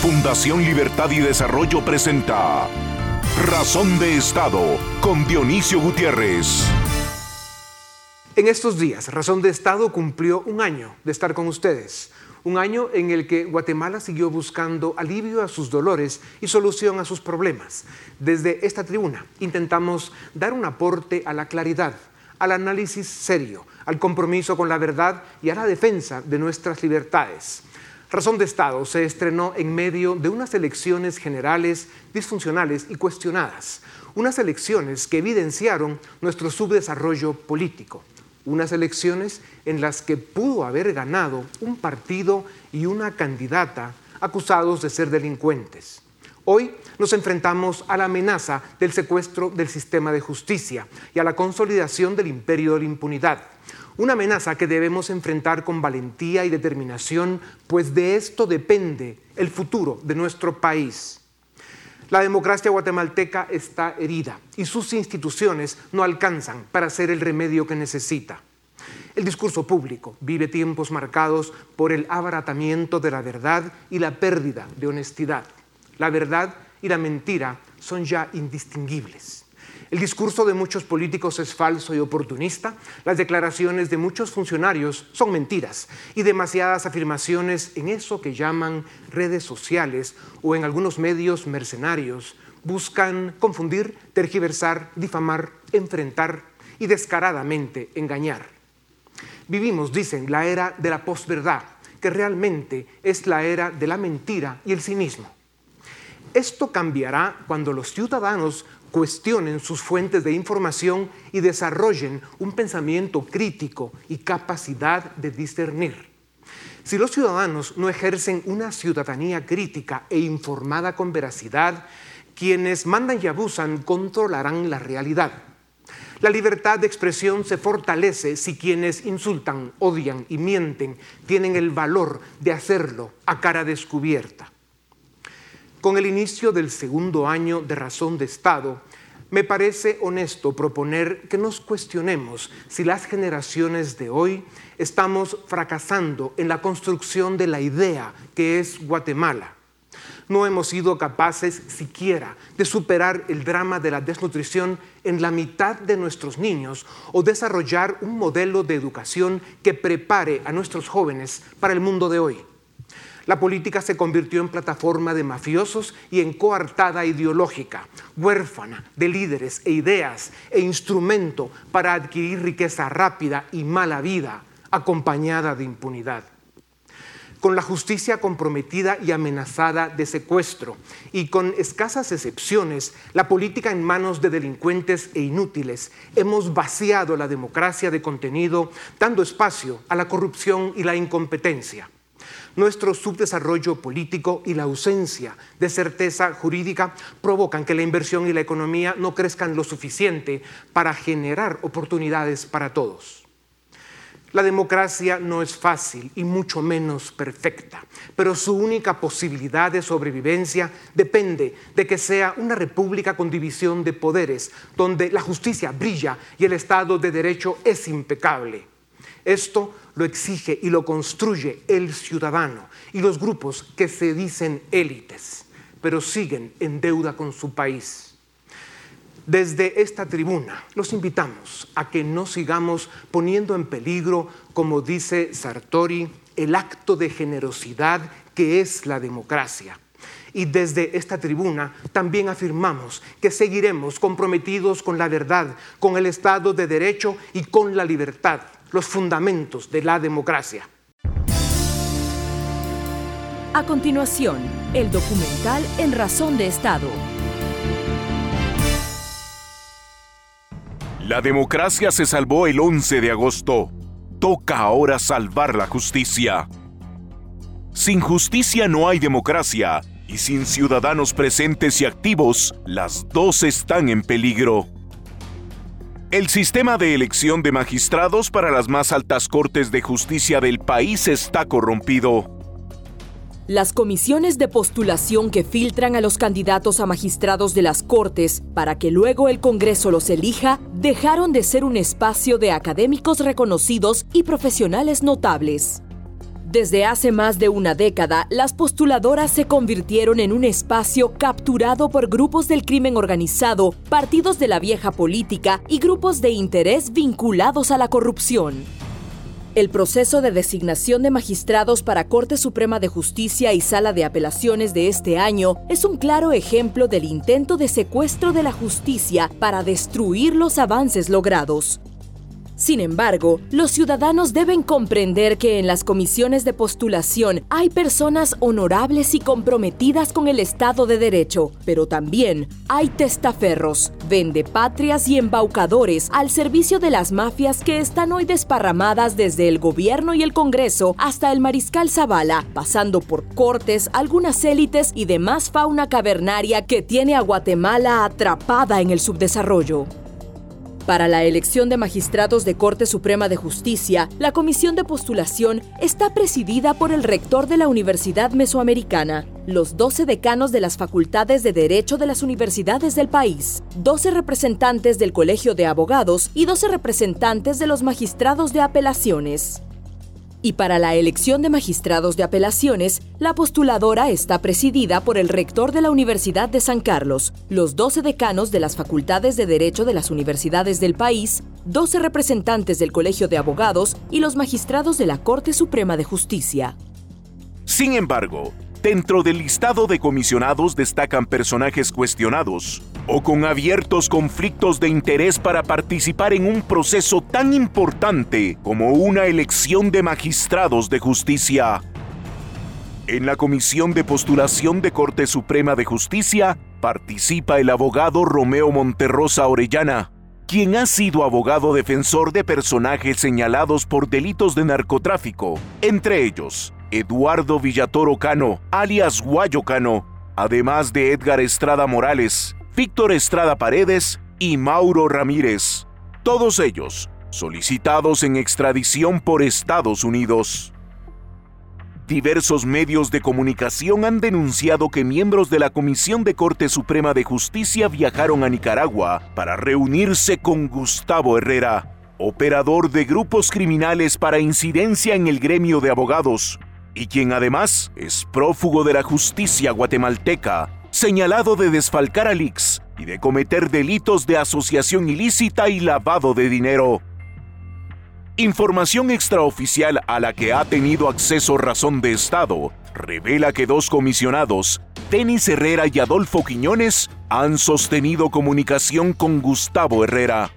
Fundación Libertad y Desarrollo presenta Razón de Estado con Dionisio Gutiérrez. En estos días, Razón de Estado cumplió un año de estar con ustedes. Un año en el que Guatemala siguió buscando alivio a sus dolores y solución a sus problemas. Desde esta tribuna intentamos dar un aporte a la claridad, al análisis serio, al compromiso con la verdad y a la defensa de nuestras libertades. Razón de Estado se estrenó en medio de unas elecciones generales disfuncionales y cuestionadas, unas elecciones que evidenciaron nuestro subdesarrollo político, unas elecciones en las que pudo haber ganado un partido y una candidata acusados de ser delincuentes. Hoy nos enfrentamos a la amenaza del secuestro del sistema de justicia y a la consolidación del imperio de la impunidad una amenaza que debemos enfrentar con valentía y determinación, pues de esto depende el futuro de nuestro país. La democracia guatemalteca está herida y sus instituciones no alcanzan para ser el remedio que necesita. El discurso público vive tiempos marcados por el abaratamiento de la verdad y la pérdida de honestidad. La verdad y la mentira son ya indistinguibles. El discurso de muchos políticos es falso y oportunista, las declaraciones de muchos funcionarios son mentiras y demasiadas afirmaciones en eso que llaman redes sociales o en algunos medios mercenarios buscan confundir, tergiversar, difamar, enfrentar y descaradamente engañar. Vivimos, dicen, la era de la posverdad, que realmente es la era de la mentira y el cinismo. Esto cambiará cuando los ciudadanos cuestionen sus fuentes de información y desarrollen un pensamiento crítico y capacidad de discernir. Si los ciudadanos no ejercen una ciudadanía crítica e informada con veracidad, quienes mandan y abusan controlarán la realidad. La libertad de expresión se fortalece si quienes insultan, odian y mienten tienen el valor de hacerlo a cara descubierta. Con el inicio del segundo año de razón de Estado, me parece honesto proponer que nos cuestionemos si las generaciones de hoy estamos fracasando en la construcción de la idea que es Guatemala. No hemos sido capaces siquiera de superar el drama de la desnutrición en la mitad de nuestros niños o desarrollar un modelo de educación que prepare a nuestros jóvenes para el mundo de hoy. La política se convirtió en plataforma de mafiosos y en coartada ideológica, huérfana de líderes e ideas e instrumento para adquirir riqueza rápida y mala vida, acompañada de impunidad. Con la justicia comprometida y amenazada de secuestro y con escasas excepciones, la política en manos de delincuentes e inútiles, hemos vaciado la democracia de contenido, dando espacio a la corrupción y la incompetencia nuestro subdesarrollo político y la ausencia de certeza jurídica provocan que la inversión y la economía no crezcan lo suficiente para generar oportunidades para todos. La democracia no es fácil y mucho menos perfecta, pero su única posibilidad de sobrevivencia depende de que sea una república con división de poderes, donde la justicia brilla y el Estado de Derecho es impecable. Esto lo exige y lo construye el ciudadano y los grupos que se dicen élites, pero siguen en deuda con su país. Desde esta tribuna los invitamos a que no sigamos poniendo en peligro, como dice Sartori, el acto de generosidad que es la democracia. Y desde esta tribuna también afirmamos que seguiremos comprometidos con la verdad, con el Estado de Derecho y con la libertad los fundamentos de la democracia. A continuación, el documental En Razón de Estado. La democracia se salvó el 11 de agosto. Toca ahora salvar la justicia. Sin justicia no hay democracia y sin ciudadanos presentes y activos, las dos están en peligro. El sistema de elección de magistrados para las más altas cortes de justicia del país está corrompido. Las comisiones de postulación que filtran a los candidatos a magistrados de las Cortes para que luego el Congreso los elija dejaron de ser un espacio de académicos reconocidos y profesionales notables. Desde hace más de una década, las postuladoras se convirtieron en un espacio capturado por grupos del crimen organizado, partidos de la vieja política y grupos de interés vinculados a la corrupción. El proceso de designación de magistrados para Corte Suprema de Justicia y Sala de Apelaciones de este año es un claro ejemplo del intento de secuestro de la justicia para destruir los avances logrados. Sin embargo, los ciudadanos deben comprender que en las comisiones de postulación hay personas honorables y comprometidas con el Estado de Derecho, pero también hay testaferros, vendepatrias y embaucadores al servicio de las mafias que están hoy desparramadas desde el gobierno y el Congreso hasta el mariscal Zavala, pasando por cortes, algunas élites y demás fauna cavernaria que tiene a Guatemala atrapada en el subdesarrollo. Para la elección de magistrados de Corte Suprema de Justicia, la comisión de postulación está presidida por el rector de la Universidad Mesoamericana, los 12 decanos de las facultades de Derecho de las universidades del país, 12 representantes del Colegio de Abogados y 12 representantes de los magistrados de apelaciones. Y para la elección de magistrados de apelaciones, la postuladora está presidida por el rector de la Universidad de San Carlos, los 12 decanos de las facultades de Derecho de las universidades del país, 12 representantes del Colegio de Abogados y los magistrados de la Corte Suprema de Justicia. Sin embargo, Dentro del listado de comisionados destacan personajes cuestionados o con abiertos conflictos de interés para participar en un proceso tan importante como una elección de magistrados de justicia. En la Comisión de Postulación de Corte Suprema de Justicia participa el abogado Romeo Monterrosa Orellana, quien ha sido abogado defensor de personajes señalados por delitos de narcotráfico, entre ellos Eduardo Villatoro Cano, alias Guayo Cano, además de Edgar Estrada Morales, Víctor Estrada Paredes y Mauro Ramírez, todos ellos solicitados en extradición por Estados Unidos. Diversos medios de comunicación han denunciado que miembros de la Comisión de Corte Suprema de Justicia viajaron a Nicaragua para reunirse con Gustavo Herrera, operador de grupos criminales para incidencia en el gremio de abogados, y quien además es prófugo de la justicia guatemalteca, señalado de desfalcar a Lix y de cometer delitos de asociación ilícita y lavado de dinero. Información extraoficial a la que ha tenido acceso Razón de Estado revela que dos comisionados, Denis Herrera y Adolfo Quiñones, han sostenido comunicación con Gustavo Herrera.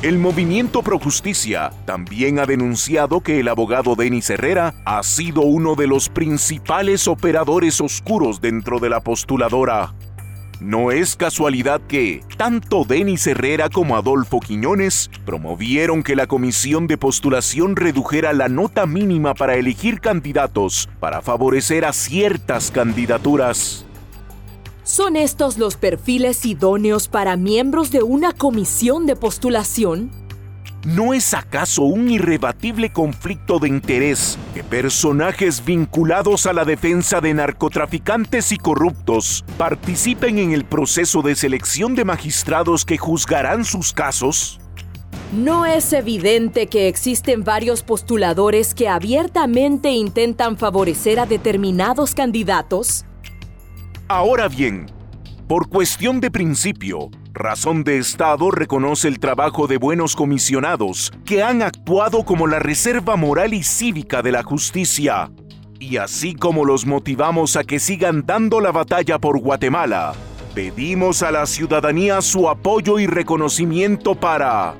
El movimiento Pro Justicia también ha denunciado que el abogado Denis Herrera ha sido uno de los principales operadores oscuros dentro de la postuladora. No es casualidad que tanto Denis Herrera como Adolfo Quiñones promovieron que la comisión de postulación redujera la nota mínima para elegir candidatos para favorecer a ciertas candidaturas. ¿Son estos los perfiles idóneos para miembros de una comisión de postulación? ¿No es acaso un irrebatible conflicto de interés que personajes vinculados a la defensa de narcotraficantes y corruptos participen en el proceso de selección de magistrados que juzgarán sus casos? ¿No es evidente que existen varios postuladores que abiertamente intentan favorecer a determinados candidatos? Ahora bien, por cuestión de principio, Razón de Estado reconoce el trabajo de buenos comisionados que han actuado como la reserva moral y cívica de la justicia. Y así como los motivamos a que sigan dando la batalla por Guatemala, pedimos a la ciudadanía su apoyo y reconocimiento para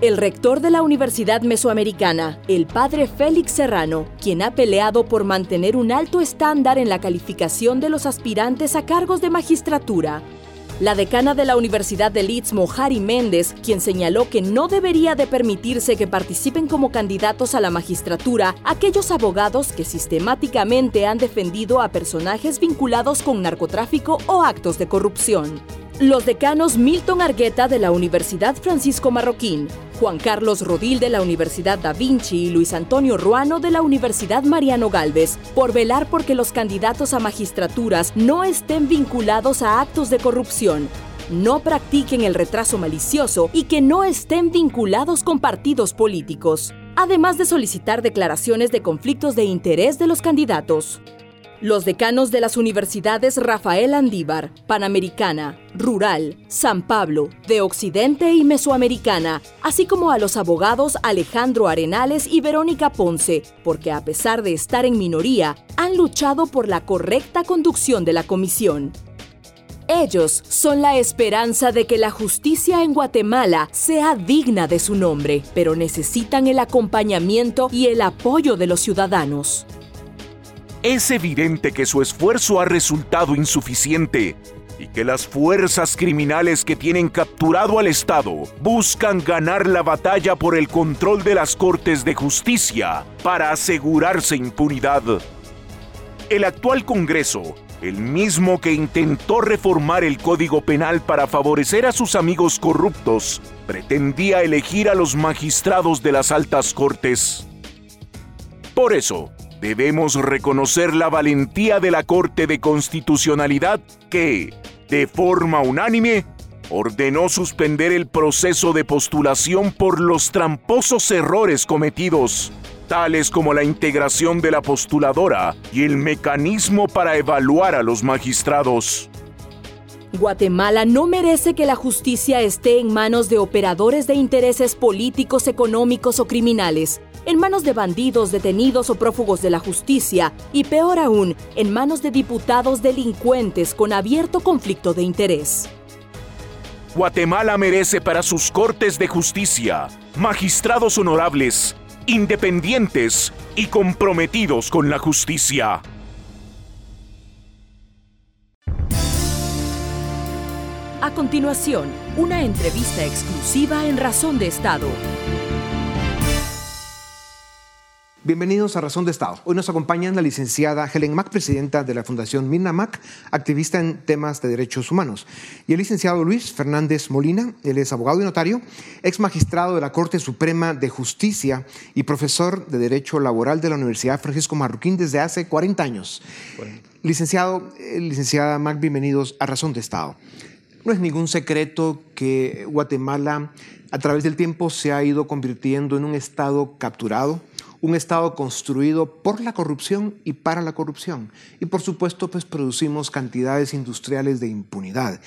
el rector de la Universidad Mesoamericana, el padre Félix Serrano, quien ha peleado por mantener un alto estándar en la calificación de los aspirantes a cargos de magistratura. La decana de la Universidad de Leeds, Mohari Méndez, quien señaló que no debería de permitirse que participen como candidatos a la magistratura aquellos abogados que sistemáticamente han defendido a personajes vinculados con narcotráfico o actos de corrupción. Los decanos Milton Argueta de la Universidad Francisco Marroquín, Juan Carlos Rodil de la Universidad Da Vinci y Luis Antonio Ruano de la Universidad Mariano Galvez, por velar porque los candidatos a magistraturas no estén vinculados a actos de corrupción, no practiquen el retraso malicioso y que no estén vinculados con partidos políticos. además de solicitar declaraciones de conflictos de interés de los candidatos. Los decanos de las universidades Rafael Andívar, Panamericana, Rural, San Pablo, de Occidente y Mesoamericana, así como a los abogados Alejandro Arenales y Verónica Ponce, porque a pesar de estar en minoría, han luchado por la correcta conducción de la comisión. Ellos son la esperanza de que la justicia en Guatemala sea digna de su nombre, pero necesitan el acompañamiento y el apoyo de los ciudadanos. Es evidente que su esfuerzo ha resultado insuficiente y que las fuerzas criminales que tienen capturado al Estado buscan ganar la batalla por el control de las Cortes de Justicia para asegurarse impunidad. El actual Congreso el mismo que intentó reformar el Código Penal para favorecer a sus amigos corruptos, pretendía elegir a los magistrados de las altas cortes. Por eso, debemos reconocer la valentía de la Corte de Constitucionalidad que, de forma unánime, ordenó suspender el proceso de postulación por los tramposos errores cometidos tales como la integración de la postuladora y el mecanismo para evaluar a los magistrados. Guatemala no merece que la justicia esté en manos de operadores de intereses políticos, económicos o criminales, en manos de bandidos, detenidos o prófugos de la justicia y peor aún, en manos de diputados delincuentes con abierto conflicto de interés. Guatemala merece para sus cortes de justicia magistrados honorables independientes y comprometidos con la justicia. A continuación, una entrevista exclusiva en Razón de Estado. Bienvenidos a Razón de Estado. Hoy nos acompaña la licenciada Helen Mack, presidenta de la Fundación Mirna Mack, activista en temas de derechos humanos, y el licenciado Luis Fernández Molina, él es abogado y notario, ex magistrado de la Corte Suprema de Justicia y profesor de Derecho Laboral de la Universidad Francisco Marroquín desde hace 40 años. Licenciado, eh, licenciada Mack, bienvenidos a Razón de Estado. No es ningún secreto que Guatemala a través del tiempo se ha ido convirtiendo en un estado capturado, un Estado construido por la corrupción y para la corrupción. Y por supuesto, pues producimos cantidades industriales de impunidad.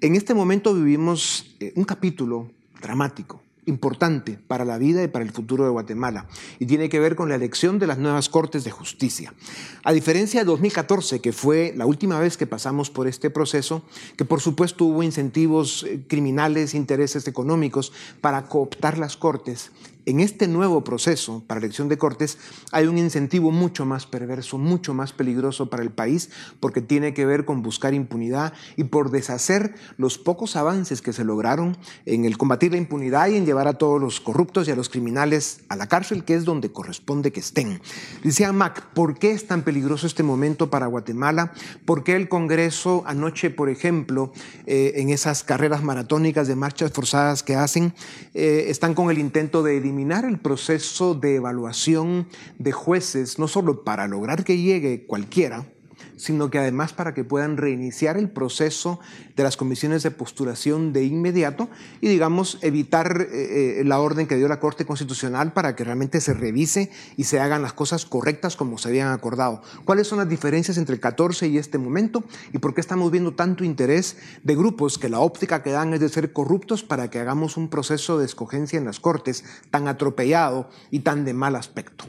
En este momento vivimos eh, un capítulo dramático importante para la vida y para el futuro de Guatemala y tiene que ver con la elección de las nuevas Cortes de Justicia. A diferencia de 2014, que fue la última vez que pasamos por este proceso, que por supuesto hubo incentivos eh, criminales, intereses económicos para cooptar las Cortes, en este nuevo proceso para elección de cortes hay un incentivo mucho más perverso, mucho más peligroso para el país, porque tiene que ver con buscar impunidad y por deshacer los pocos avances que se lograron en el combatir la impunidad y en llevar a todos los corruptos y a los criminales a la cárcel, que es donde corresponde que estén. Decía Mac, ¿por qué es tan peligroso este momento para Guatemala? ¿Por qué el Congreso anoche, por ejemplo, eh, en esas carreras maratónicas de marchas forzadas que hacen, eh, están con el intento de eliminar el proceso de evaluación de jueces, no solo para lograr que llegue cualquiera, sino que además para que puedan reiniciar el proceso de las comisiones de postulación de inmediato y, digamos, evitar eh, eh, la orden que dio la Corte Constitucional para que realmente se revise y se hagan las cosas correctas como se habían acordado. ¿Cuáles son las diferencias entre el 14 y este momento y por qué estamos viendo tanto interés de grupos que la óptica que dan es de ser corruptos para que hagamos un proceso de escogencia en las Cortes tan atropellado y tan de mal aspecto?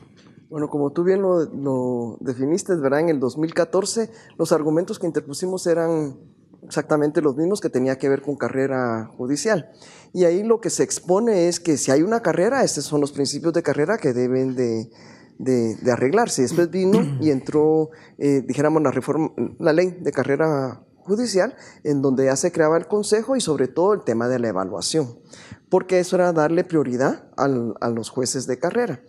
Bueno, como tú bien lo, definiste, ¿verdad? En el 2014 los argumentos que interpusimos eran exactamente los mismos que tenía que ver con carrera judicial. Y ahí lo que se expone es que si hay una carrera, estos son los principios de carrera que deben de, arreglarse. Después vino y entró, eh, dijéramos, la, reforma, la ley de carrera judicial, en donde ya se creaba el consejo y sobre todo el tema de la evaluación, porque eso era darle prioridad a los jueces de carrera.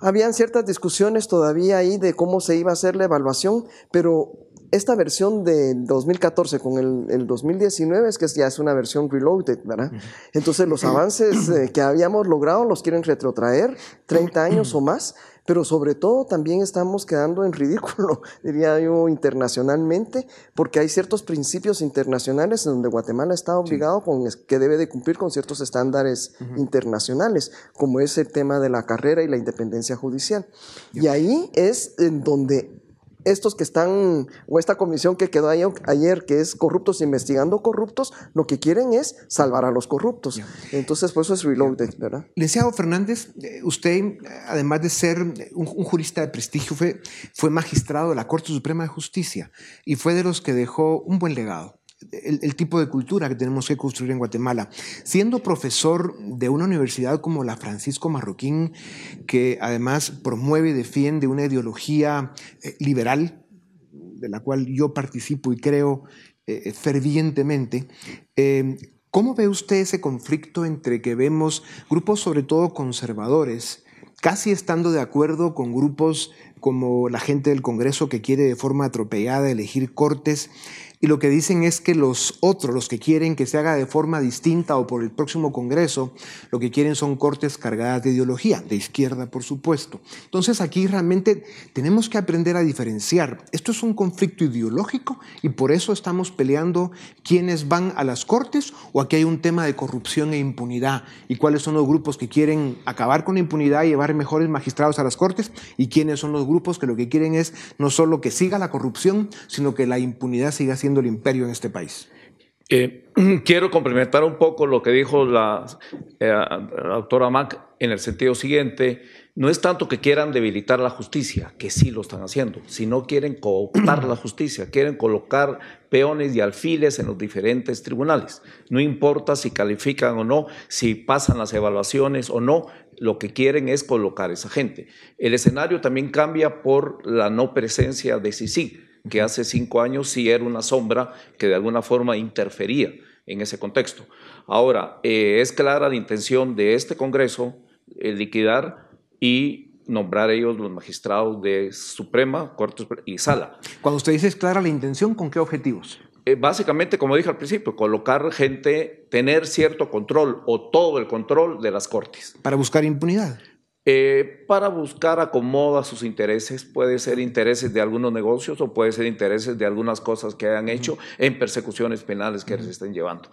Habían ciertas discusiones todavía ahí de cómo se iba a hacer la evaluación, pero esta versión del 2014 con el, 2019 es que ya es una versión reloaded, ¿verdad? Entonces los avances eh, que habíamos logrado los quieren retrotraer 30 años o más, pero sobre todo también estamos quedando en ridículo, diría yo, internacionalmente, porque hay ciertos principios internacionales en donde Guatemala está obligado con que debe de cumplir con ciertos estándares internacionales, como es el tema de la carrera y la independencia judicial. Y ahí es en donde estos que están, o esta comisión que quedó ayer, que es corruptos investigando corruptos, lo que quieren es salvar a los corruptos. Entonces, por eso es reloaded, ¿verdad? Licenciado Fernández, eh, usted, además de ser un, jurista de prestigio, fue, fue magistrado de la Corte Suprema de Justicia y fue de los que dejó un buen legado el, tipo de cultura que tenemos que construir en Guatemala. Siendo profesor de una universidad como la Francisco Marroquín, que además promueve y defiende una ideología eh, liberal, de la cual yo participo y creo eh, fervientemente, eh, ¿cómo ve usted ese conflicto entre que vemos grupos sobre todo conservadores, casi estando de acuerdo con grupos como la gente del Congreso que quiere de forma atropellada elegir cortes y lo que dicen es que los otros, los que quieren que se haga de forma distinta o por el próximo Congreso, lo que quieren son cortes cargadas de ideología, de izquierda por supuesto. Entonces aquí realmente tenemos que aprender a diferenciar. Esto es un conflicto ideológico y por eso estamos peleando quiénes van a las cortes o aquí hay un tema de corrupción e impunidad y cuáles son los grupos que quieren acabar con la impunidad y llevar mejores magistrados a las cortes y quiénes son los grupos que lo que quieren es no solo que siga la corrupción, sino que la impunidad siga siendo el imperio en este país. Eh, quiero complementar un poco lo que dijo la, eh, doctora Mac en el sentido siguiente. No es tanto que quieran debilitar la justicia, que sí lo están haciendo, sino quieren cooptar la justicia, quieren colocar peones y alfiles en los diferentes tribunales. No importa si califican o no, si pasan las evaluaciones o no, lo que quieren es colocar esa gente. El escenario también cambia por la no presencia de CICIG que hace cinco años sí era una sombra que de alguna forma interfería en ese contexto. Ahora, eh, es clara la intención de este Congreso eh, liquidar y nombrar ellos los magistrados de Suprema, Corte y Sala. Cuando usted dice es clara la intención, ¿con qué objetivos? Eh, básicamente, como dije al principio, colocar gente, tener cierto control o todo el control de las Cortes. Para buscar impunidad. Eh, para buscar acomodo a sus intereses. Puede ser intereses de algunos negocios o puede ser intereses de algunas cosas que hayan hecho en persecuciones penales que les estén llevando.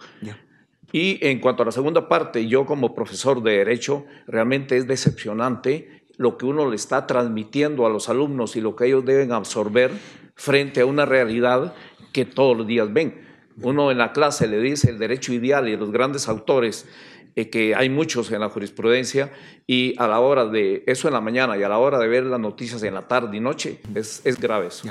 Y en cuanto a la segunda parte, yo como profesor de Derecho, realmente es decepcionante lo que uno le está transmitiendo a los alumnos y lo que ellos deben absorber frente a una realidad que todos los días ven. Uno en la clase le dice el derecho ideal y los grandes autores eh, que hay muchos en la jurisprudencia, y a la hora de eso en la mañana y a la hora de ver las noticias en la tarde y noche, es, es grave eso.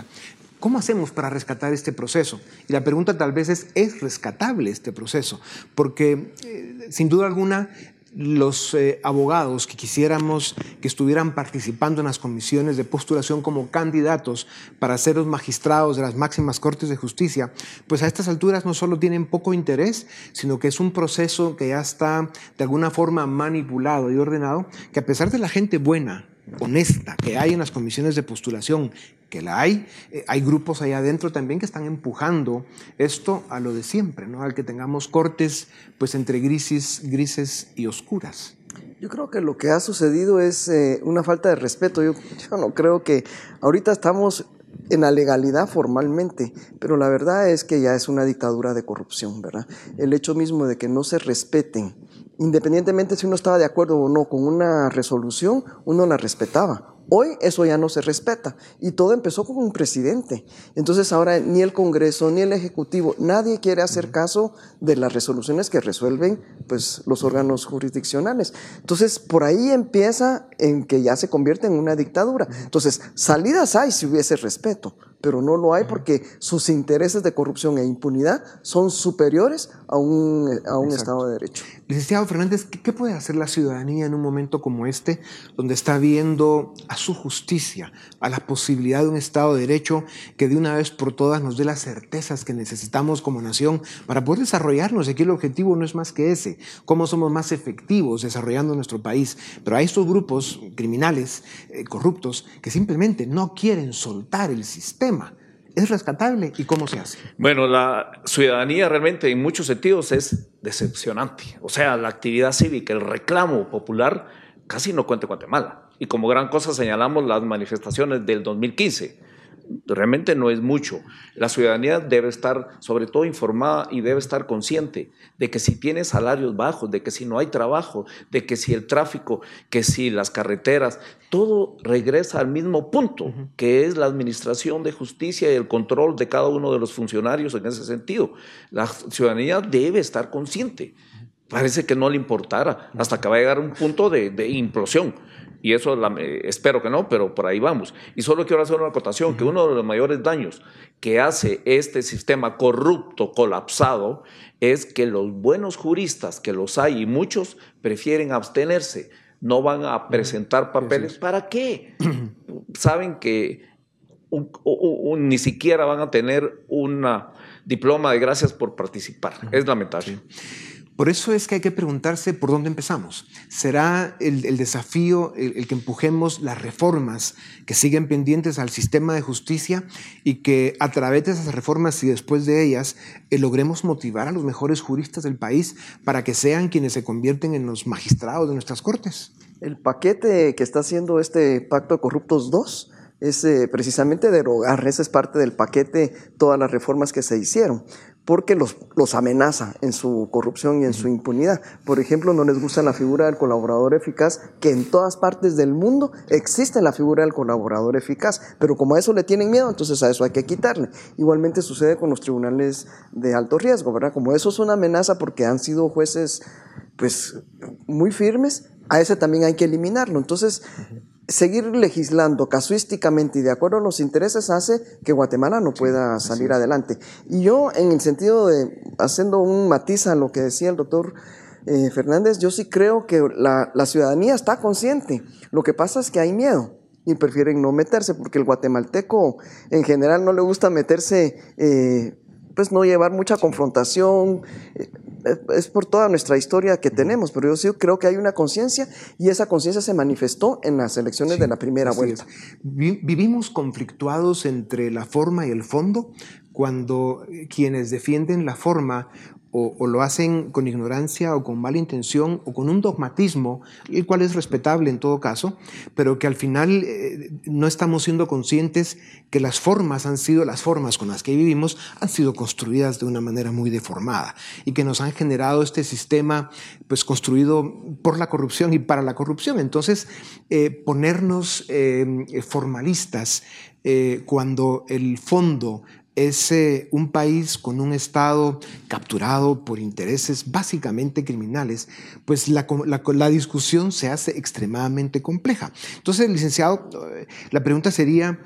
¿Cómo hacemos para rescatar este proceso? Y la pregunta tal vez es, ¿es rescatable este proceso? Porque, eh, sin duda alguna, los eh, abogados que quisiéramos que estuvieran participando en las comisiones de postulación como candidatos para ser los magistrados de las máximas cortes de justicia, pues a estas alturas no solo tienen poco interés, sino que es un proceso que ya está de alguna forma manipulado y ordenado, que a pesar de la gente buena, honesta que hay en las comisiones de postulación, que la hay, eh, hay grupos allá adentro también que están empujando esto a lo de siempre, ¿no? al que tengamos cortes pues entre grises, grises y oscuras. Yo creo que lo que ha sucedido es eh, una falta de respeto. Yo, yo no creo que ahorita estamos en la legalidad formalmente, pero la verdad es que ya es una dictadura de corrupción, ¿verdad? El hecho mismo de que no se respeten independientemente si uno estaba de acuerdo o no con una resolución, uno la respetaba. Hoy eso ya no se respeta y todo empezó con un presidente. Entonces ahora ni el Congreso ni el Ejecutivo, nadie quiere hacer caso de las resoluciones que resuelven pues, los órganos jurisdiccionales. Entonces por ahí empieza en que ya se convierte en una dictadura. Entonces salidas hay si hubiese respeto, pero no lo hay porque sus intereses de corrupción e impunidad son superiores a un, a un Estado de Derecho. Licenciado Fernández, ¿qué puede hacer la ciudadanía en un momento como este, donde está viendo a su justicia, a la posibilidad de un Estado de Derecho que de una vez por todas nos dé las certezas que necesitamos como nación para poder desarrollarnos? Aquí el objetivo no es más que ese, cómo somos más efectivos desarrollando nuestro país. Pero hay estos grupos criminales, eh, corruptos, que simplemente no quieren soltar el sistema ¿Es rescatable y cómo se hace? Bueno, la ciudadanía realmente en muchos sentidos es decepcionante. O sea, la actividad cívica, el reclamo popular casi no cuenta Guatemala. Y como gran cosa señalamos las manifestaciones del 2015 realmente no es mucho. La ciudadanía debe estar sobre todo informada y debe estar consciente de que si tiene salarios bajos, de que si no hay trabajo, de que si el tráfico, que si las carreteras, todo regresa al mismo punto, que es la administración de justicia y el control de cada uno de los funcionarios en ese sentido. La ciudadanía debe estar consciente. Parece que no le importara hasta que va a llegar un punto de, de implosión y eso espero que no, pero por ahí vamos. Y solo quiero hacer una acotación, que uno de los mayores daños que hace este sistema corrupto, colapsado, es que los buenos juristas, que los hay y muchos, prefieren abstenerse, no van a presentar papeles. ¿Para qué? Saben que ni siquiera van a tener un diploma de gracias por participar. Es lamentable. Por eso es que hay que preguntarse por dónde empezamos. ¿Será el, desafío el, que empujemos las reformas que siguen pendientes al sistema de justicia y que a través de esas reformas y después de ellas eh, logremos motivar a los mejores juristas del país para que sean quienes se convierten en los magistrados de nuestras cortes? El paquete que está haciendo este Pacto de Corruptos 2 es eh, precisamente derogar, ese es parte del paquete, todas las reformas que se hicieron porque los, los amenaza en su corrupción y en su impunidad. Por ejemplo, no les gusta la figura del colaborador eficaz, que en todas partes del mundo existe la figura del colaborador eficaz, pero como a eso le tienen miedo, entonces a eso hay que quitarle. Igualmente sucede con los tribunales de alto riesgo, ¿verdad? Como eso es una amenaza porque han sido jueces pues muy firmes, a ese también hay que eliminarlo. Entonces, seguir legislando casuísticamente y de acuerdo a los intereses hace que Guatemala no pueda salir adelante. Y yo, en el sentido de, haciendo un matiz a lo que decía el doctor eh, Fernández, yo sí creo que la, ciudadanía está consciente. Lo que pasa es que hay miedo y prefieren no meterse porque el guatemalteco en general no le gusta meterse, eh, pues no llevar mucha confrontación. Eh, es por toda nuestra historia que tenemos, pero yo sí creo que hay una conciencia y esa conciencia se manifestó en las elecciones de la primera vuelta. Vivimos conflictuados entre la forma y el fondo cuando quienes defienden la forma o, lo hacen con ignorancia o con mala intención o con un dogmatismo, el cual es respetable en todo caso, pero que al final eh, no estamos siendo conscientes que las formas han sido, las formas con las que vivimos han sido construidas de una manera muy deformada y que nos han generado este sistema pues construido por la corrupción y para la corrupción. Entonces, eh, ponernos eh, formalistas cuando el fondo es un país con un Estado capturado por intereses básicamente criminales, pues la, discusión se hace extremadamente compleja. Entonces, licenciado, la pregunta sería,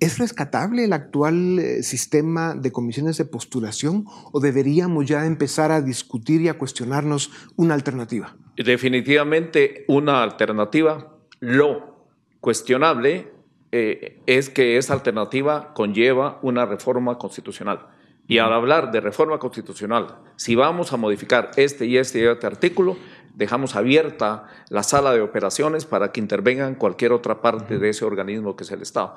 ¿es rescatable el actual eh, sistema de comisiones de postulación o deberíamos ya empezar a discutir y a cuestionarnos una alternativa? Definitivamente una alternativa. Lo cuestionable eh, es que esa alternativa conlleva una reforma constitucional. Y al hablar de reforma constitucional, si vamos a modificar este y este y este artículo, dejamos abierta la sala de operaciones para que intervengan cualquier otra parte de ese organismo que es el Estado.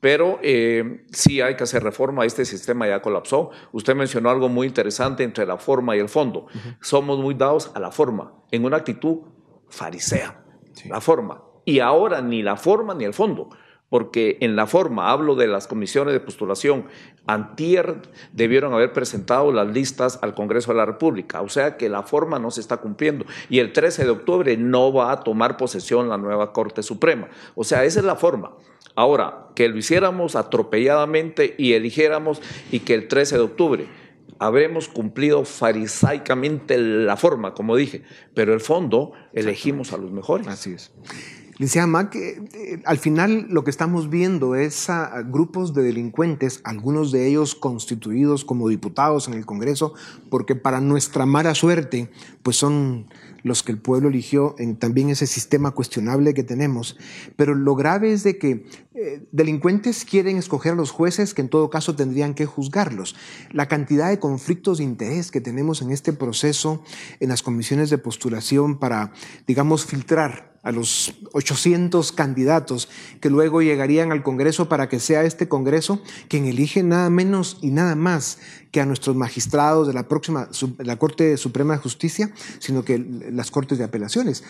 Pero eh, sí hay que hacer reforma, este sistema ya colapsó. Usted mencionó algo muy interesante entre la forma y el fondo. Somos muy dados a la forma, en una actitud farisea, la forma. Y ahora ni la forma ni el fondo porque en la forma, hablo de las comisiones de postulación, antier debieron haber presentado las listas al Congreso de la República, o sea que la forma no se está cumpliendo y el 13 de octubre no va a tomar posesión la nueva Corte Suprema, o sea, esa es la forma. Ahora, que lo hiciéramos atropelladamente y eligiéramos y que el 13 de octubre habremos cumplido farisaicamente la forma, como dije, pero el fondo elegimos a los mejores. Así es. Decía Mac, eh, al final lo que estamos viendo es a, grupos de delincuentes, algunos de ellos constituidos como diputados en el Congreso, porque para nuestra mala suerte, pues son los que el pueblo eligió en también ese sistema cuestionable que tenemos. Pero lo grave es de que eh, delincuentes quieren escoger a los jueces que en todo caso tendrían que juzgarlos. La cantidad de conflictos de interés que tenemos en este proceso, en las comisiones de postulación para, digamos, filtrar a los 800 candidatos que luego llegarían al Congreso para que sea este Congreso quien elige nada menos y nada más que a nuestros magistrados de la próxima la Corte Suprema de Justicia, sino que las Cortes de Apelaciones.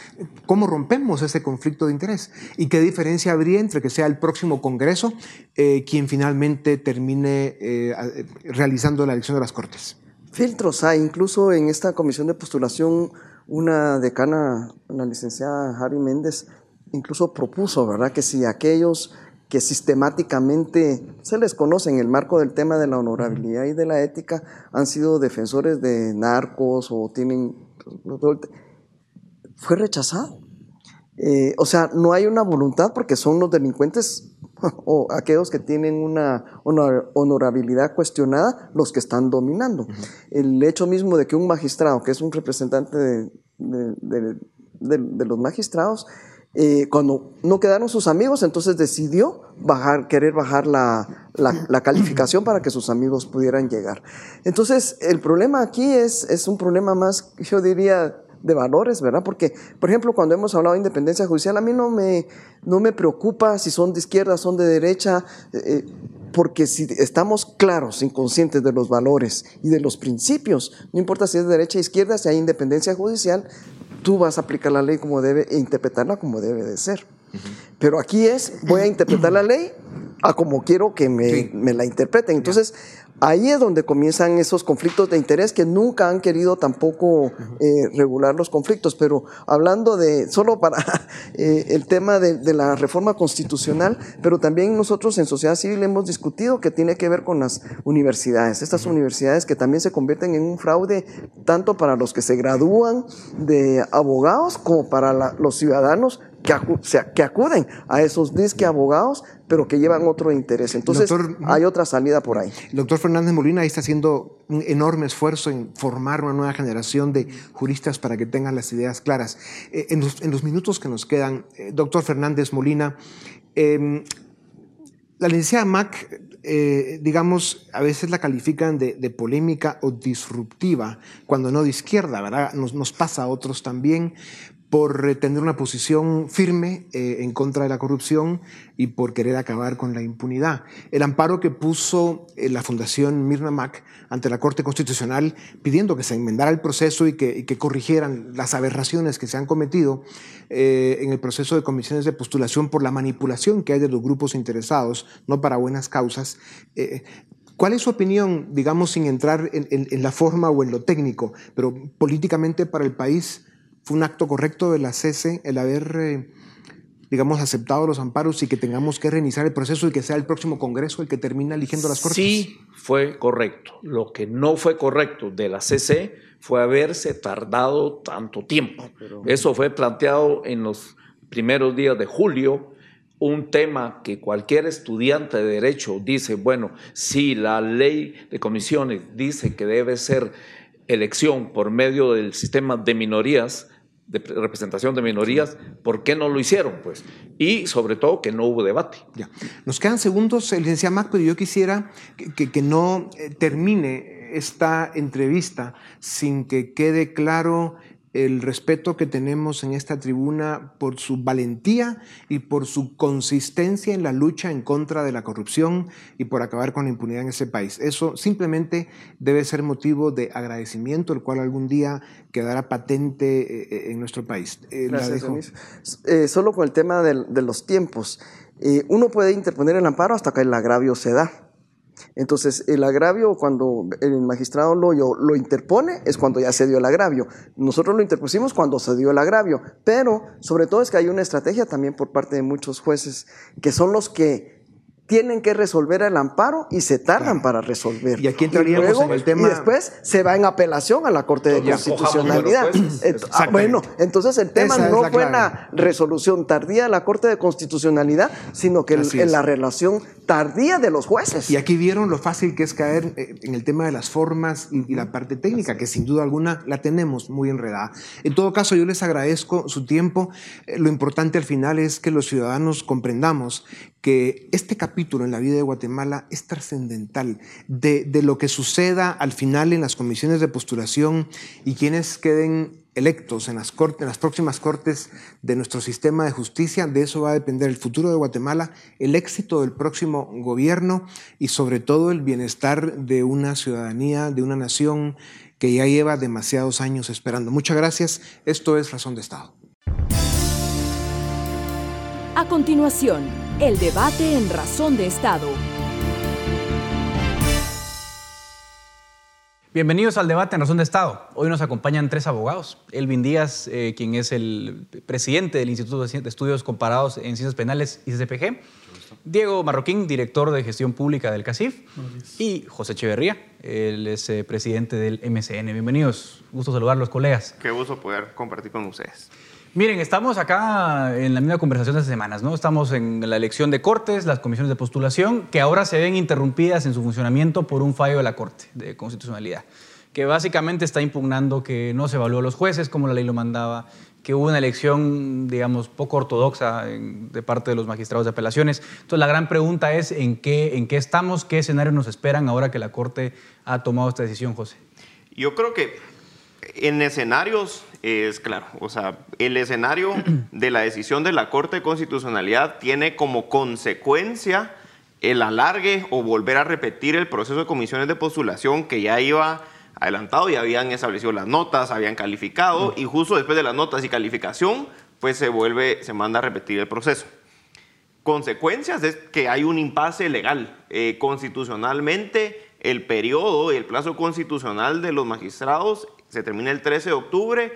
¿Cómo rompemos ese conflicto de interés? ¿Y qué diferencia habría entre que sea el próximo Congreso eh, quien finalmente termine eh, realizando la elección de las Cortes? Filtros hay, incluso en esta comisión de postulación una decana, la licenciada Harry Méndez, incluso propuso, ¿verdad?, que si aquellos que sistemáticamente se les conoce en el marco del tema de la honorabilidad y de la ética han sido defensores de narcos o tienen... fue rechazado. Eh, o sea, no hay una voluntad porque son los delincuentes o aquellos que tienen una honorabilidad cuestionada los que están dominando. El hecho mismo de que un magistrado, que es un representante de, de, los magistrados, eh, cuando no quedaron sus amigos, entonces decidió bajar, querer bajar la, la, calificación para que sus amigos pudieran llegar. Entonces, el problema aquí es, es un problema más, yo diría, de valores, ¿verdad? Porque, por ejemplo, cuando hemos hablado de independencia judicial, a mí no me, no me preocupa si son de izquierda, son de derecha, eh, eh, porque si estamos claros, inconscientes de los valores y de los principios, no importa si es de derecha o izquierda, si hay independencia judicial, tú vas a aplicar la ley como debe e interpretarla como debe de ser. Pero aquí es, voy a interpretar la ley a como quiero que me, me la interpreten. Entonces, Ahí es donde comienzan esos conflictos de interés que nunca han querido tampoco eh, regular los conflictos. Pero hablando de, solo para eh, el tema de, la reforma constitucional, pero también nosotros en sociedad civil hemos discutido que tiene que ver con las universidades. Estas universidades que también se convierten en un fraude tanto para los que se gradúan de abogados como para los ciudadanos que, que acuden a esos disque abogados, pero que llevan otro interés. Entonces, hay otra salida por ahí. El doctor Fernández Molina ahí está haciendo un enorme esfuerzo en formar una nueva generación de juristas para que tengan las ideas claras. Eh, en, los, minutos que nos quedan, eh, doctor Fernández Molina, em, la licenciada Mac, eh, digamos, a veces la califican de, polémica o disruptiva, cuando no de izquierda, ¿verdad? Nos, nos pasa a otros también, por tener una posición firme eh, en contra de la corrupción y por querer acabar con la impunidad. El amparo que puso eh, la Fundación Mirna Mac ante la Corte Constitucional pidiendo que se enmendara el proceso y que, corrigieran las aberraciones que se han cometido eh, en el proceso de comisiones de postulación por la manipulación que hay de los grupos interesados, no para buenas causas. ¿Cuál es su opinión, digamos, sin entrar en la forma o en lo técnico, pero políticamente para el país? Fue un acto correcto de la CC el haber, eh, digamos, aceptado los amparos y que tengamos que reiniciar el proceso y que sea el próximo Congreso el que termine eligiendo las Cortes? Sí, fue correcto. Lo que no fue correcto de la CC fue haberse tardado tanto tiempo. Ah, Eso fue planteado en los primeros días de julio un tema que cualquier estudiante de derecho dice, bueno, si la ley de comisiones dice que debe ser elección por medio del sistema de minorías, de representación de minorías, ¿por qué no lo hicieron? Pues? Y sobre todo que no hubo debate. Ya. Nos quedan segundos, licenciado Mac, pero yo quisiera que, que no eh, termine esta entrevista sin que quede claro el respeto que tenemos en esta tribuna por su valentía y por su consistencia en la lucha en contra de la corrupción y por acabar con la impunidad en ese país. Eso simplemente debe ser motivo de agradecimiento, el cual algún día quedará patente eh, eh, en nuestro país. Eh, Gracias, solo con el tema de, de los tiempos. uno puede interponer el amparo hasta que el agravio se da. Entonces, el agravio, cuando el magistrado lo, interpone, es cuando ya se dio el agravio. Nosotros lo interpusimos cuando se dio el agravio, pero sobre todo es que hay una estrategia también por parte de muchos jueces, que son los que tienen que resolver el amparo y se tardan para resolver. Y aquí entraríamos en el tema. Y después se va en apelación a la Corte de Constitucionalidad. Ah, bueno, entonces el tema no fue la resolución tardía de la Corte de Constitucionalidad, sino que en la relación tardía de los jueces. Y aquí vieron lo fácil que es caer eh, en el tema de las formas y, la parte técnica, que sin duda alguna la tenemos muy enredada. En todo caso, yo les agradezco su tiempo. Eh, lo importante al final es que los ciudadanos comprendamos que este capítulo en la vida de Guatemala es trascendental de, lo que suceda al final en las comisiones de postulación y quienes queden electos en las, en las próximas cortes de nuestro sistema de justicia. De eso va a depender el futuro de Guatemala, el éxito del próximo gobierno y sobre todo el bienestar de una ciudadanía, de una nación que ya lleva demasiados años esperando. Muchas gracias. Esto es Razón de Estado. A continuación, el debate en Razón de Estado. Bienvenidos al debate en Razón de Estado. Hoy nos acompañan tres abogados. Elvin Díaz, eh, quien es el presidente del Instituto de Estudios Comparados en Ciencias Penales, ICCPG. Diego Marroquín, director de Gestión Pública del CACIF. Y José Echeverría, él es eh, presidente del MCN. Bienvenidos. Gusto saludarlos, colegas. Qué gusto poder compartir con ustedes. Miren, estamos acá en la misma conversación de semanas, ¿no? Estamos en la elección de cortes, las comisiones de postulación, que ahora se ven interrumpidas en su funcionamiento por un fallo de la Corte de Constitucionalidad, que básicamente está impugnando que no se evaluó a los jueces como la ley lo mandaba, que hubo una elección, digamos, poco ortodoxa de parte de los magistrados de apelaciones. Entonces, la gran pregunta es en qué, en qué estamos, qué escenarios nos esperan ahora que la Corte ha tomado esta decisión, José. Yo creo que en escenarios es claro, o sea, el escenario de la decisión de la Corte de Constitucionalidad tiene como consecuencia el alargue o volver a repetir el proceso de comisiones de postulación que ya iba adelantado y habían establecido las notas, habían calificado y justo después de las notas y calificación, pues se vuelve, se manda a repetir el proceso. Consecuencias es que hay un impasse legal. Eh, constitucionalmente, el periodo y el plazo constitucional de los magistrados se termina el 13 de octubre.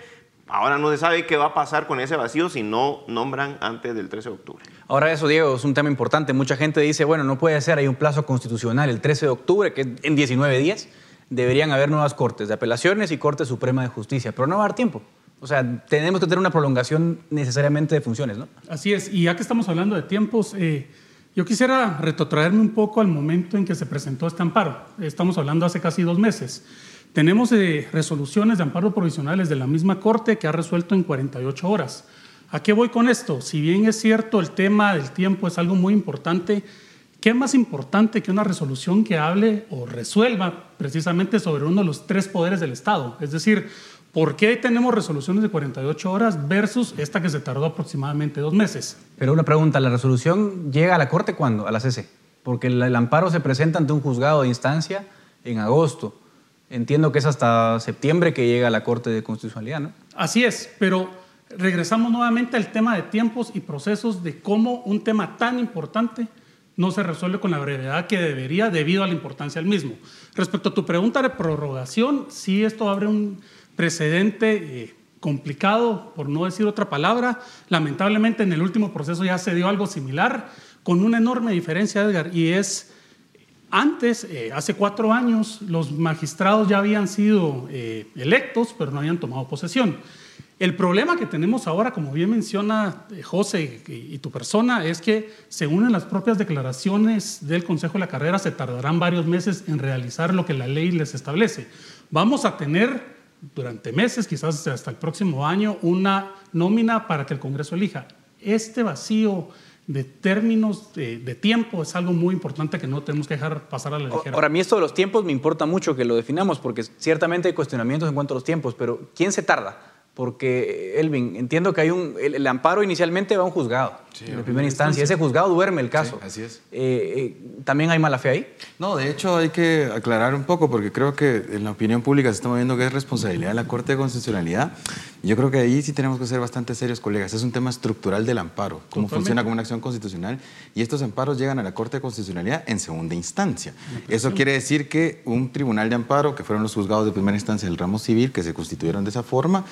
Ahora no se sabe qué va a pasar con ese vacío si no nombran antes del 13 de octubre. Ahora eso, Diego, es un tema importante. Mucha gente dice, bueno, no puede ser, hay un plazo constitucional el 13 de octubre, que es en 19 días. Deberían haber nuevas cortes de apelaciones y Corte Suprema de Justicia, pero no va a dar tiempo. O sea, tenemos que tener una prolongación necesariamente de funciones, ¿no? Así es, y ya que estamos hablando de tiempos, eh, yo quisiera retrotraerme un poco al momento en que se presentó este amparo. Estamos hablando hace casi dos meses. Tenemos eh, resoluciones de amparo provisionales de la misma Corte que ha resuelto en 48 horas. ¿A qué voy con esto? Si bien es cierto el tema del tiempo es algo muy importante, ¿qué más importante que una resolución que hable o resuelva precisamente sobre uno de los tres poderes del Estado? Es decir, ¿por qué tenemos resoluciones de 48 horas versus esta que se tardó aproximadamente dos meses? Pero una pregunta, ¿la resolución llega a la Corte cuándo? A la CC. Porque el, amparo se presenta ante un juzgado de instancia en agosto. Entiendo que es hasta septiembre que llega a la Corte de Constitucionalidad, ¿no? Así es, pero regresamos nuevamente al tema de tiempos y procesos de cómo un tema tan importante no se resuelve con la brevedad que debería debido a la importancia del mismo. Respecto a tu pregunta de prorrogación, sí esto abre un precedente eh, complicado, por no decir otra palabra. Lamentablemente en el último proceso ya se dio algo similar, con una enorme diferencia, Edgar, y es antes, eh, hace cuatro años, los magistrados ya habían sido eh, electos, pero no habían tomado posesión. El problema que tenemos ahora, como bien menciona eh, José y, tu persona, es que según en las propias declaraciones del Consejo de la Carrera, se tardarán varios meses en realizar lo que la ley les establece. Vamos a tener durante meses, quizás hasta el próximo año, una nómina para que el Congreso elija. Este vacío de términos de, tiempo es algo muy importante que no tenemos que dejar pasar a la ligera. Ahora, a mí esto de los tiempos me importa mucho que lo definamos, porque ciertamente hay cuestionamientos en cuanto a los tiempos, pero ¿quién se tarda? Porque, Elvin, entiendo que hay un. El, amparo inicialmente va a un juzgado, en primera instancia. Ese juzgado duerme el caso. así es. Eh, eh, ¿También hay mala fe ahí? No, de hecho hay que aclarar un poco, porque creo que en la opinión pública se está moviendo que es responsabilidad de la Corte de Constitucionalidad. Yo creo que ahí sí tenemos que ser bastante serios, colegas. Es un tema estructural del amparo, cómo funciona como una acción constitucional. Y estos amparos llegan a la Corte de Constitucionalidad en segunda instancia. Eso quiere decir que un tribunal de amparo, que fueron los juzgados de primera instancia del ramo civil, que se constituyeron de esa forma,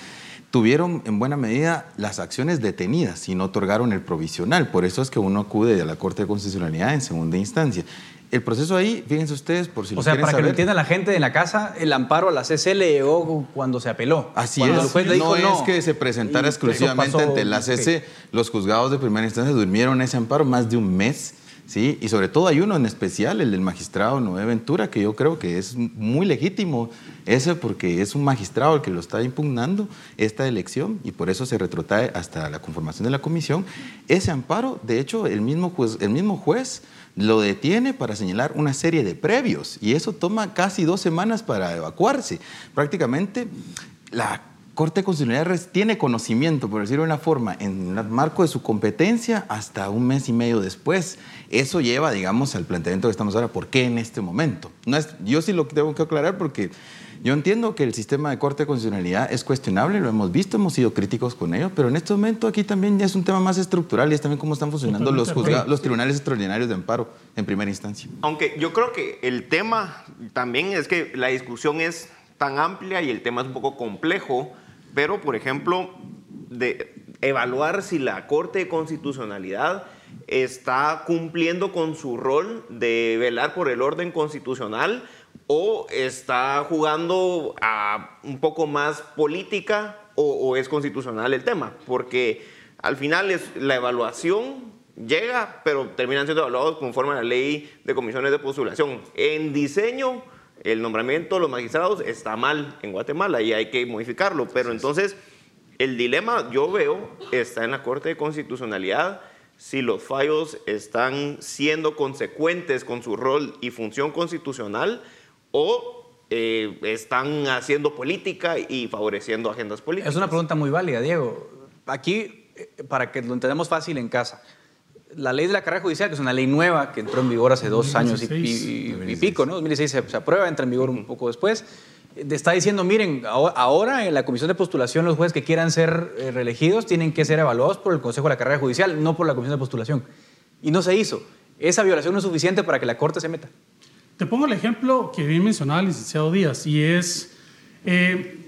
tuvieron en buena medida las acciones detenidas y no otorgaron el provisional. Por eso es que uno acude a la Corte de Constitucionalidad en segunda instancia. El proceso ahí, fíjense ustedes, por si o lo sea, quieren para que lo entienda la gente de la casa, el amparo a la CC le llegó cuando se apeló. Así Cuando es. el juez le no es que se presentara exclusivamente pasó- ante la CC. Los juzgados de primera instancia durmieron ese amparo más de un mes. ¿Sí? Y sobre todo hay uno en especial, el del magistrado Noé Ventura, que yo creo que es muy legítimo ese porque es un magistrado el que lo está impugnando esta elección y por eso se retrotrae hasta la conformación de la comisión. Ese amparo, de hecho, el mismo juez, el mismo juez lo detiene para señalar una serie de previos y eso toma casi dos semanas para evacuarse. Prácticamente la Corte Constitucional tiene conocimiento, por decirlo de una forma, en el marco de su competencia hasta un mes y medio después. Eso lleva, digamos, al planteamiento que estamos ahora. ¿Por qué en este momento? No es, yo sí lo tengo que aclarar porque yo entiendo que el sistema de Corte de Constitucionalidad es cuestionable, lo hemos visto, hemos sido críticos con ello, pero en este momento aquí también ya es un tema más estructural y es también cómo están funcionando los, los tribunales extraordinarios de amparo en primera instancia. Aunque yo creo que el tema también es que la discusión es tan amplia y el tema es un poco complejo pero, por ejemplo, de evaluar si la Corte de Constitucionalidad está cumpliendo con su rol de velar por el orden constitucional o está jugando a un poco más política o, es constitucional el tema, porque al final es la evaluación llega, pero terminan siendo evaluados conforme a la ley de comisiones de postulación. En diseño el nombramiento de los magistrados está mal en Guatemala y hay que modificarlo. Pero entonces, el dilema, yo veo, está en la Corte de Constitucionalidad si los fallos están siendo consecuentes con su rol y función constitucional o eh, están haciendo política y favoreciendo agendas políticas. Es una pregunta muy válida, Diego. Aquí, eh, para que lo entendamos fácil en casa, la ley de la carrera judicial, que es una ley nueva que entró en vigor hace dos años y, pico, ¿no? 2016 se, aprueba, entra en vigor un poco después. Está diciendo, miren, ahora en la comisión de postulación los jueces que quieran ser eh, reelegidos tienen que ser evaluados por el Consejo de la Carrera Judicial, no por la comisión de postulación. Y no se hizo. Esa violación no es suficiente para que la Corte se meta. Te pongo el ejemplo que bien mencionaba el licenciado Díaz, y es eh,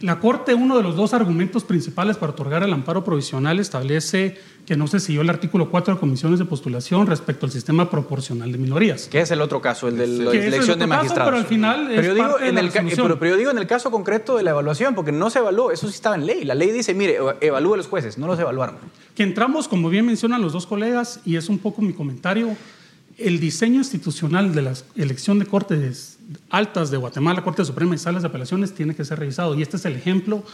la Corte, uno de los dos argumentos principales para otorgar el amparo provisional establece que no se siguió el artículo 4 de comisiones de postulación respecto al sistema proporcional de minorías. ¿Qué es el otro caso, el de la elección de magistrados. pero al final pero, digo, en el, pero, pero, digo en el caso concreto de la evaluación, porque no se evaluó, eso sí estaba en ley. La ley dice, mire, evalúe a los jueces, no los evaluaron. Que entramos, como bien mencionan los dos colegas, y es un poco mi comentario, el diseño institucional de la elección de cortes altas de Guatemala, Corte Suprema y Salas de Apelaciones tiene que ser revisado. Y este es el ejemplo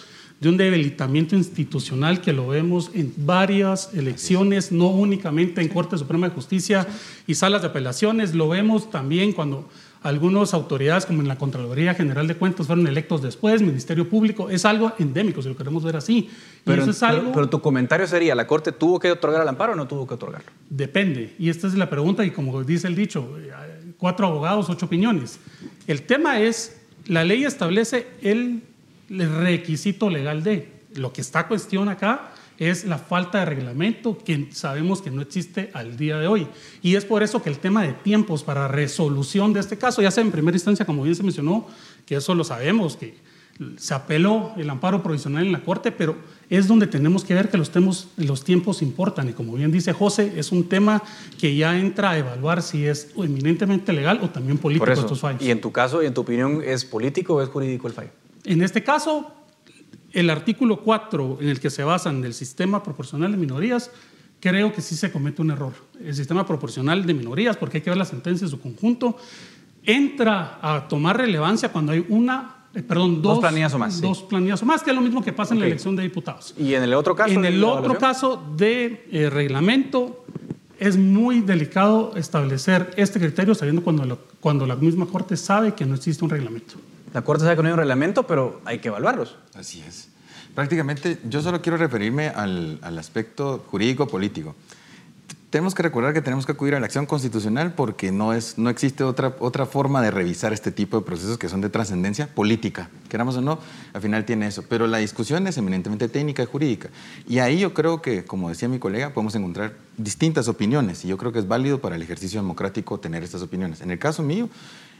de un debilitamiento institucional que lo vemos en varias elecciones, no únicamente en Corte Suprema de Justicia y Salas de Apelaciones, lo vemos también cuando algunas autoridades como en la Contraloría General de Cuentas fueron electos después, Ministerio Público, es algo endémico, si lo queremos ver así. Pero, pero, tu comentario sería, ¿la Corte tuvo que otorgar el amparo o no tuvo que otorgarlo? Depende, y esta es la pregunta, y como dice el dicho, cuatro abogados, ocho opiniones. El tema es, la ley establece el requisito legal de, lo que está cuestión acá es la falta de reglamento que sabemos que no existe al día de hoy. Y es por eso que el tema de tiempos para resolución de este caso, ya sea en primera instancia, como bien se mencionó, que eso lo sabemos, que se apeló el amparo provisional en la Corte, pero es donde tenemos que ver que los, los tiempos importan. Y como bien dice José, es un tema que ya entra a evaluar si es eminentemente legal o también político estos fallos. ¿Y en tu caso y en tu opinión es político o es jurídico el fallo? En este caso, el artículo 4 en el que se basan del sistema proporcional de minorías, creo que sí se comete un error. El sistema proporcional de minorías, porque hay que ver la sentencia en su conjunto, entra a tomar relevancia cuando hay una, perdón, dos, dos planillas o más. Dos planillas o más, que es lo mismo que pasa en la elección de diputados. ¿Y en el otro caso? En el otro caso de eh, reglamento, es muy delicado establecer este criterio sabiendo cuando, cuando la misma Corte sabe que no existe un reglamento. La Corte sabe que no hay un reglamento, pero hay que evaluarlos. Así es. Prácticamente, yo solo quiero referirme al, al aspecto jurídico-político tenemos que recordar que tenemos que acudir a la acción constitucional porque no, es, no existe otra, otra forma de revisar este tipo de procesos que son de trascendencia política. Queramos o no, al final tiene eso. Pero la discusión es eminentemente técnica y jurídica. Y ahí yo creo que, como decía mi colega, podemos encontrar distintas opiniones y yo creo que es válido para el ejercicio democrático tener estas opiniones. En el caso mío,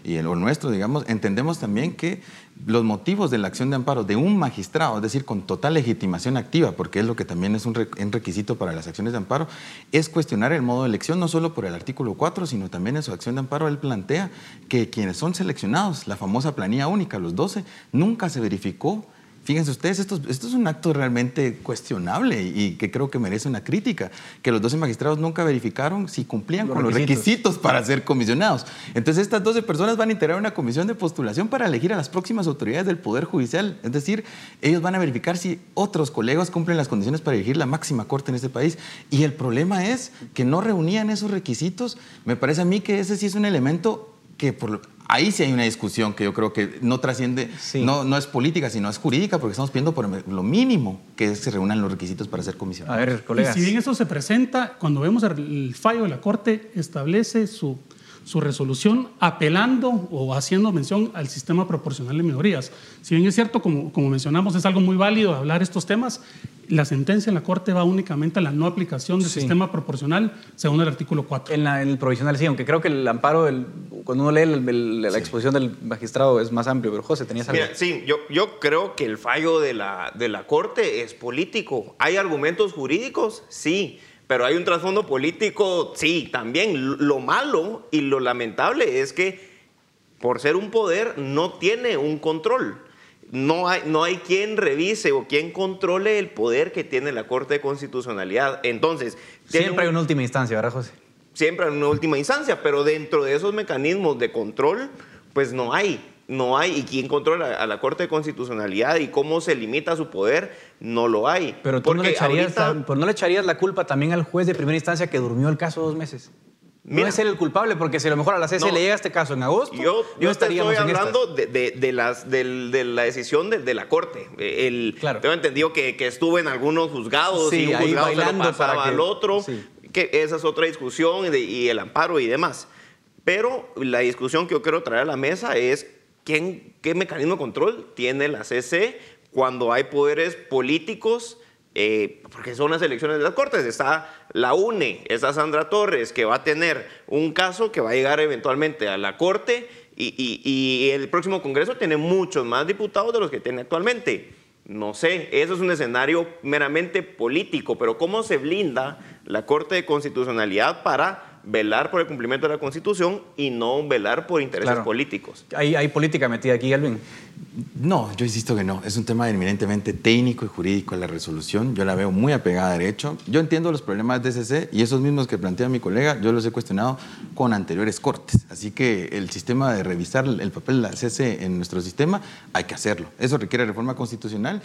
y en lo nuestro, digamos, entendemos también que los motivos de la acción de amparo de un magistrado, es decir, con total legitimación activa, porque es lo que también es un, requisito para las acciones de amparo, es cuestionar el modo de elección, no solo por el artículo 4, sino también en su acción de amparo él plantea que quienes son seleccionados, la famosa planilla única, los 12, nunca se verificó Fíjense ustedes, esto, esto, es un acto realmente cuestionable y que creo que merece una crítica, que los 12 magistrados nunca verificaron si cumplían con los requisitos para ser comisionados. Entonces estas 12 personas van a integrar una comisión de postulación para elegir a las próximas autoridades del Poder Judicial. Es decir, ellos van a verificar si otros colegas cumplen las condiciones para elegir la máxima corte en este país. Y el problema es que no reunían esos requisitos. Me parece a mí que ese sí es un elemento que por, ahí sí hay una discusión que yo creo que no trasciende, no, no es política, sino es jurídica, porque estamos pidiendo por lo mínimo que se reúnan los requisitos para ser comisión. A ver, colegas. Y si bien eso se presenta, cuando vemos el fallo de la Corte, establece su, su resolución apelando o haciendo mención al sistema proporcional de minorías. Si bien es cierto, como, como mencionamos, es algo muy válido hablar estos temas, la sentencia en la Corte va únicamente a la no aplicación del sistema proporcional según el artículo 4. En, el provisional sí, aunque creo que el amparo, cuando uno lee la exposición del magistrado es más amplio, pero José, tenías algo. sí, yo, yo creo que el fallo de la, de la Corte es político. ¿Hay argumentos jurídicos? Sí. Pero hay un trasfondo político, sí, también. Lo malo y lo lamentable es que por ser un poder no tiene un control no hay, no hay quien revise o quien controle el poder que tiene la Corte de Constitucionalidad. Entonces, siempre hay una última instancia, ¿verdad, José? Siempre hay una última instancia, pero dentro de esos mecanismos de control, pues no hay. No hay, y quién controla a la Corte de Constitucionalidad y cómo se limita su poder, no lo hay. Pero tú no le, echarías, no le echarías la culpa también al juez de primera instancia que durmió el caso dos meses. No es ser el culpable, porque si a lo mejor a la CC le llega este caso en agosto, yo, yo estoy hablando de, las, de, la decisión de, la Corte. El, claro. Tengo entendido que, que, estuvo en algunos juzgados y un juzgado se lo pasaba al otro, que esa es otra discusión y el amparo y demás. Pero la discusión que yo quiero traer a la mesa es ¿quién, qué mecanismo de control tiene la CC cuando hay poderes políticos eh, porque son las elecciones de las Cortes. Está la UNE, está Sandra Torres, que va a tener un caso que va a llegar eventualmente a la Corte y, el próximo Congreso tiene muchos más diputados de los que tiene actualmente. No sé, eso es un escenario meramente político, pero ¿cómo se blinda la Corte de Constitucionalidad para velar por el cumplimiento de la Constitución y no velar por intereses políticos? ¿Hay, ¿Hay política metida aquí, Alvin? No, yo insisto que no. Es un tema eminentemente técnico y jurídico la resolución. Yo la veo muy apegada a derecho. Yo entiendo los problemas de DCC y esos mismos que plantea mi colega, yo los he cuestionado con anteriores cortes. Así que el sistema de revisar el papel de la CC en nuestro sistema, hay que hacerlo. Eso requiere reforma constitucional,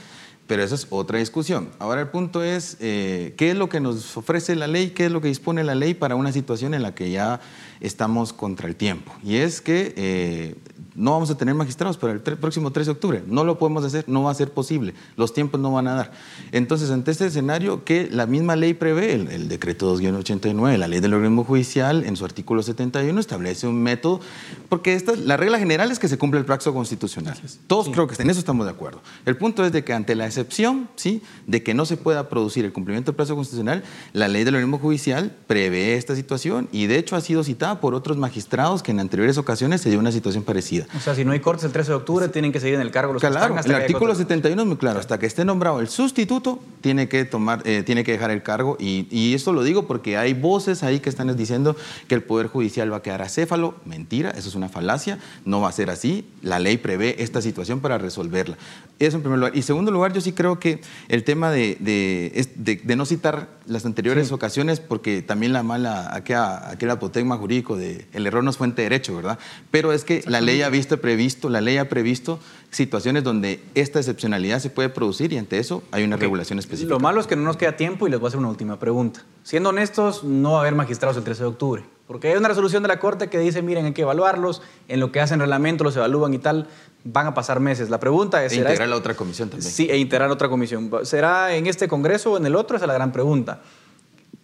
pero esa es otra discusión. Ahora el punto es, eh, ¿qué es lo que nos ofrece la ley? ¿Qué es lo que dispone la ley para una situación en la que ya estamos contra el tiempo? Y es que eh, no vamos a tener magistrados para el próximo 3 de octubre. No lo podemos hacer, no va a ser posible. Los tiempos no van a dar. Entonces, ante este escenario que la misma ley prevé, el, decreto 2-89, la ley del organismo judicial, en su artículo 71, establece un método, porque esta, la regla general es que se cumple el plazo constitucional. Todos creo que en eso estamos de acuerdo. El punto es de que ante la excepción, ¿sí? de que no se pueda producir el cumplimiento del plazo constitucional, la ley del organismo judicial prevé esta situación y de hecho ha sido citada por otros magistrados que en anteriores ocasiones se dio una situación parecida. O sea, si no hay cortes el 13 de octubre, tienen que seguir en el cargo los claro, que están el artículo 71 es muy claro. Hasta que esté nombrado el sustituto, tiene que, tomar, eh, tiene que dejar el cargo. Y, y, esto lo digo porque hay voces ahí que están diciendo que el Poder Judicial va a quedar acéfalo. Mentira, eso es una falacia. No va a ser así. La ley prevé esta situación para resolverla. Eso en primer lugar. Y en segundo lugar, yo sí creo que el tema de, de, de, no citar las anteriores ocasiones, porque también la mala, aquel, aquel apotegma jurídico de el error no es fuente de derecho, ¿verdad? Pero es que la ley ha visto previsto, la ley ha previsto situaciones donde esta excepcionalidad se puede producir y ante eso hay una regulación específica. Lo malo es que no nos queda tiempo y les voy a hacer una última pregunta. Siendo honestos, no va a haber magistrados el 13 de octubre, porque hay una resolución de la Corte que dice, miren, hay que evaluarlos, en lo que hacen reglamento los evalúan y tal, van a pasar meses. La pregunta es... E integrar la otra comisión también. Sí, e integrar otra comisión. ¿Será en este Congreso o en el otro? Esa es la gran pregunta.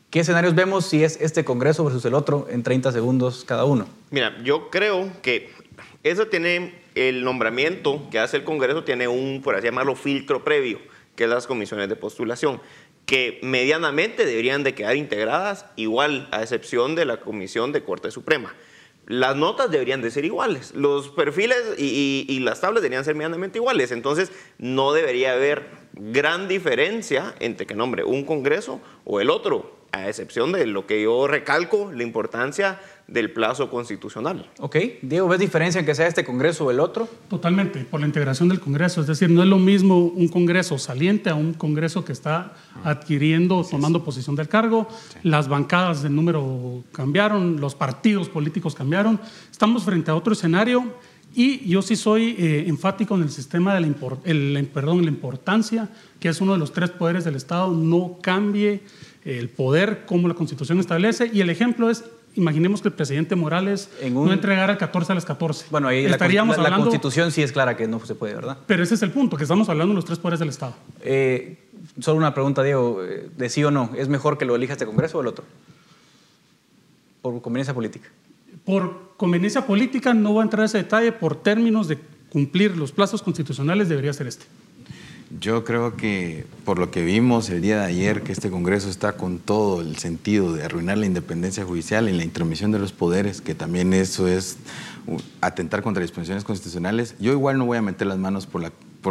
¿Qué escenarios vemos si es este Congreso versus el otro en 30 segundos cada uno? Mira, yo creo que eso tiene el nombramiento que hace el Congreso, tiene un, por así llamarlo, filtro previo, que es las comisiones de postulación, que medianamente deberían de quedar integradas igual, a excepción de la Comisión de Corte Suprema. Las notas deberían de ser iguales, los perfiles y, las tablas deberían ser medianamente iguales, entonces no debería haber gran diferencia entre que nombre un Congreso o el otro, a excepción de lo que yo recalco, la importancia del plazo constitucional. Ok. Diego, ¿ves diferencia en que sea este Congreso o el otro? Totalmente, por la integración del Congreso. Es decir, no es lo mismo un Congreso saliente a un Congreso que está adquiriendo, tomando posición del cargo. Las bancadas de número cambiaron, los partidos políticos cambiaron. Estamos frente a otro escenario y yo sí soy eh, enfático en el sistema de la, el, perdón, la importancia, que es uno de los tres poderes del Estado, no cambie el poder como la Constitución establece. Y el ejemplo es imaginemos que el presidente Morales no entregara el 14 a las 14. Bueno, ahí Estaríamos la, la, Constitución sí es clara que no se puede, ¿verdad? Pero ese es el punto, que estamos hablando de los tres poderes del Estado. Eh, solo una pregunta, Diego, eh, de sí o no, ¿es mejor que lo elija este Congreso o el otro? Por conveniencia política. Por conveniencia política no voy a entrar a ese detalle, por términos de cumplir los plazos constitucionales debería ser este. Yo creo que por lo que vimos el día de ayer, que este Congreso está con todo el sentido de arruinar la independencia judicial y la intromisión de los poderes, que también eso es atentar contra disposiciones constitucionales, yo igual no voy a meter las manos por,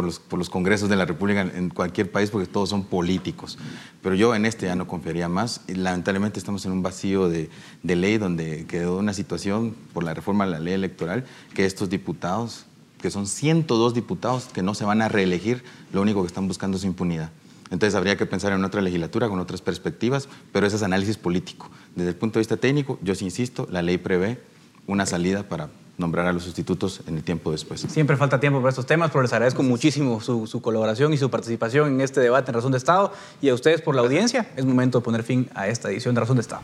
los, congresos de la República en cualquier país porque todos son políticos. Pero yo en este ya no confiaría más. Lamentablemente estamos en un vacío de, de ley donde quedó una situación por la reforma de la ley electoral que estos diputados que son 102 diputados que no se van a reelegir, lo único que están buscando es impunidad. Entonces habría que pensar en otra legislatura con otras perspectivas, pero ese es análisis político. Desde el punto de vista técnico, yo sí insisto, la ley prevé una salida para nombrar a los sustitutos en el tiempo después. Siempre falta tiempo para estos temas, pero les agradezco muchísimo su, su, colaboración y su participación en este debate en Razón de Estado y a ustedes por la audiencia. Es momento de poner fin a esta edición de Razón de Estado.